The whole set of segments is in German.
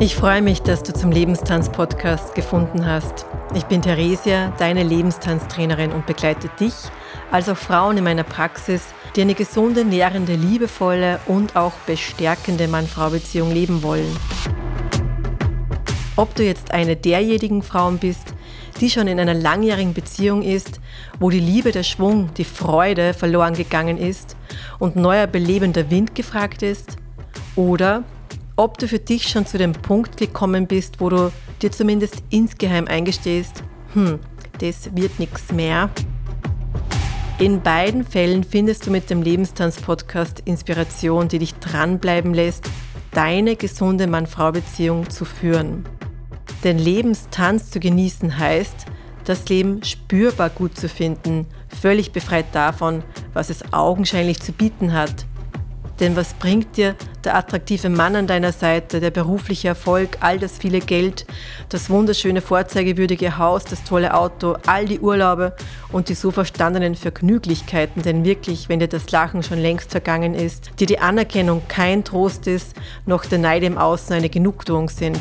Ich freue mich, dass du zum Lebenstanz-Podcast gefunden hast. Ich bin Theresia, deine Lebenstanztrainerin und begleite dich, als auch Frauen in meiner Praxis, die eine gesunde, nährende, liebevolle und auch bestärkende Mann-Frau-Beziehung leben wollen. Ob du jetzt eine derjenigen Frauen bist, die schon in einer langjährigen Beziehung ist, wo die Liebe, der Schwung, die Freude verloren gegangen ist und neuer belebender Wind gefragt ist, oder ob du für dich schon zu dem Punkt gekommen bist, wo du dir zumindest insgeheim eingestehst, hm, das wird nichts mehr. In beiden Fällen findest du mit dem Lebenstanz-Podcast Inspiration, die dich dranbleiben lässt, deine gesunde Mann-Frau-Beziehung zu führen. Denn Lebenstanz zu genießen heißt, das Leben spürbar gut zu finden, völlig befreit davon, was es augenscheinlich zu bieten hat denn was bringt dir der attraktive Mann an deiner Seite, der berufliche Erfolg, all das viele Geld, das wunderschöne vorzeigewürdige Haus, das tolle Auto, all die Urlaube und die so verstandenen Vergnüglichkeiten, denn wirklich, wenn dir das Lachen schon längst vergangen ist, dir die Anerkennung kein Trost ist, noch der Neid im Außen eine Genugtuung sind.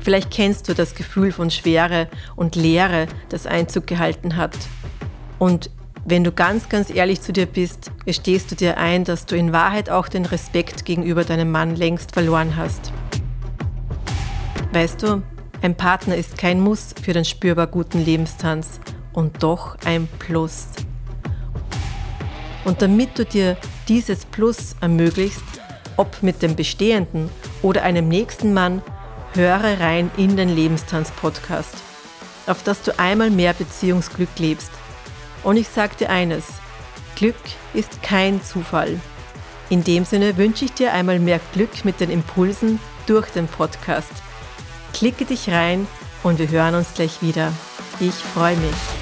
Vielleicht kennst du das Gefühl von Schwere und Leere, das Einzug gehalten hat. Und wenn du ganz, ganz ehrlich zu dir bist, gestehst du dir ein, dass du in Wahrheit auch den Respekt gegenüber deinem Mann längst verloren hast. Weißt du, ein Partner ist kein Muss für den spürbar guten Lebenstanz und doch ein Plus. Und damit du dir dieses Plus ermöglichst, ob mit dem bestehenden oder einem nächsten Mann, höre rein in den Lebenstanz-Podcast, auf dass du einmal mehr Beziehungsglück lebst und ich dir eines, Glück ist kein Zufall. In dem Sinne wünsche ich dir einmal mehr Glück mit den Impulsen durch den Podcast. Klicke dich rein und wir hören uns gleich wieder. Ich freue mich.